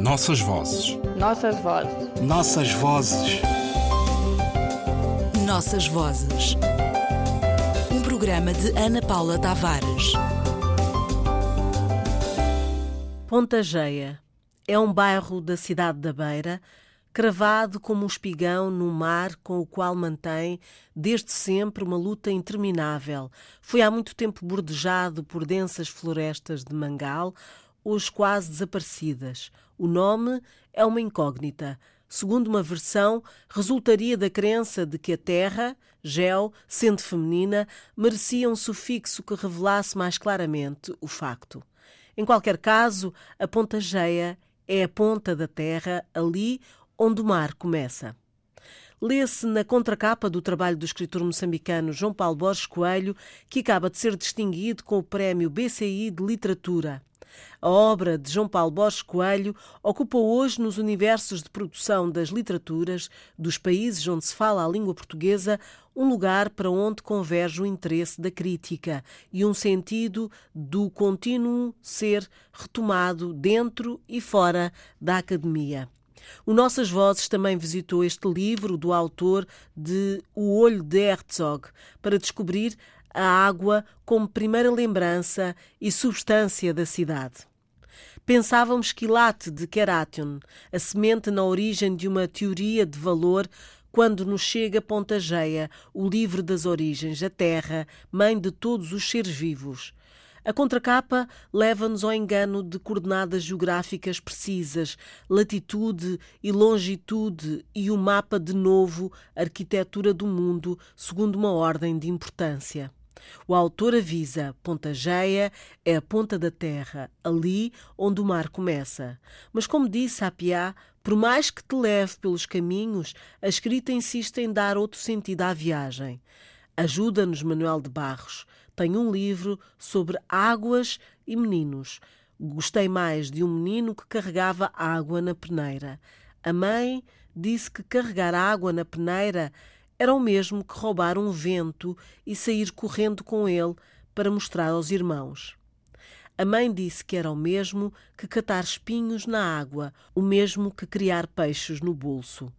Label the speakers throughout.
Speaker 1: Nossas vozes.
Speaker 2: Nossas vozes.
Speaker 3: Nossas vozes.
Speaker 4: Nossas vozes. Um programa de Ana Paula Tavares.
Speaker 5: Ponta Geia é um bairro da cidade da Beira, cravado como um espigão no mar com o qual mantém, desde sempre, uma luta interminável. Foi há muito tempo bordejado por densas florestas de mangal, hoje quase desaparecidas. O nome é uma incógnita. Segundo uma versão, resultaria da crença de que a terra, gel, sendo feminina, merecia um sufixo que revelasse mais claramente o facto. Em qualquer caso, a Ponta Geia é a ponta da terra, ali onde o mar começa. Lê-se na contracapa do trabalho do escritor moçambicano João Paulo Borges Coelho, que acaba de ser distinguido com o Prémio BCI de Literatura. A obra de João Paulo Borges Coelho ocupa hoje nos universos de produção das literaturas dos países onde se fala a língua portuguesa um lugar para onde converge o interesse da crítica e um sentido do contínuo ser retomado dentro e fora da academia. O Nossas Vozes também visitou este livro do autor de O Olho de Herzog para descobrir a água como primeira lembrança e substância da cidade. Pensávamos que Late de Keration, a semente na origem de uma teoria de valor, quando nos chega Pontageia, o livro das origens, a terra, mãe de todos os seres vivos. A contracapa leva-nos ao engano de coordenadas geográficas precisas, latitude e longitude e o mapa de novo, arquitetura do mundo, segundo uma ordem de importância. O autor avisa: Ponta Geia é a ponta da terra, ali onde o mar começa. Mas, como disse a Piá, por mais que te leve pelos caminhos, a escrita insiste em dar outro sentido à viagem. Ajuda-nos Manuel de Barros. Tem um livro sobre águas e meninos. Gostei mais de um menino que carregava água na peneira. A mãe disse que carregar água na peneira era o mesmo que roubar um vento e sair correndo com ele para mostrar aos irmãos. A mãe disse que era o mesmo que catar espinhos na água, o mesmo que criar peixes no bolso.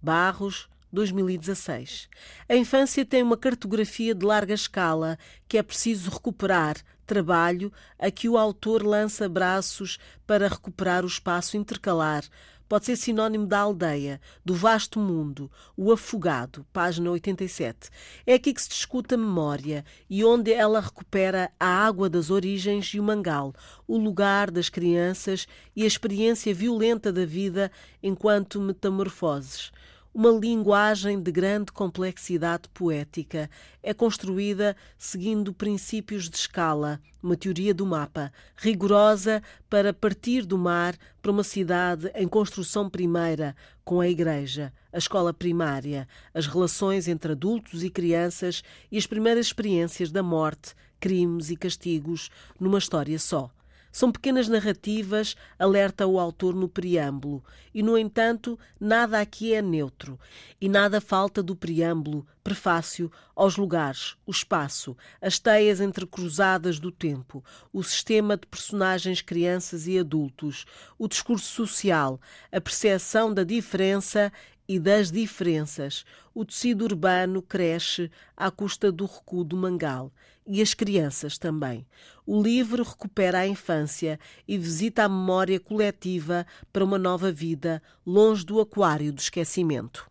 Speaker 5: Barros, 2016. A infância tem uma cartografia de larga escala que é preciso recuperar, trabalho a que o autor lança braços para recuperar o espaço intercalar, pode ser sinónimo da aldeia, do vasto mundo, o afogado, página 87. É aqui que se discute a memória e onde ela recupera a água das origens e o mangal, o lugar das crianças e a experiência violenta da vida enquanto metamorfoses. Uma linguagem de grande complexidade poética é construída seguindo princípios de escala, uma teoria do mapa, rigorosa para partir do mar para uma cidade em construção primeira, com a igreja, a escola primária, as relações entre adultos e crianças e as primeiras experiências da morte, crimes e castigos numa história só. São pequenas narrativas, alerta o autor no preâmbulo, e, no entanto, nada aqui é neutro, e nada falta do preâmbulo, prefácio, aos lugares, o espaço, as teias entrecruzadas do tempo, o sistema de personagens crianças e adultos, o discurso social, a percepção da diferença e das diferenças. O tecido urbano cresce à custa do recuo do mangal e as crianças também. O livro recupera a infância e visita a memória coletiva para uma nova vida, longe do aquário do esquecimento.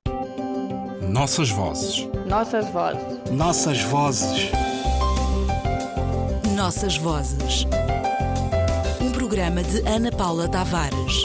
Speaker 1: Nossas vozes.
Speaker 2: Nossas vozes.
Speaker 3: Nossas vozes.
Speaker 4: Nossas vozes. Um programa de Ana Paula Tavares.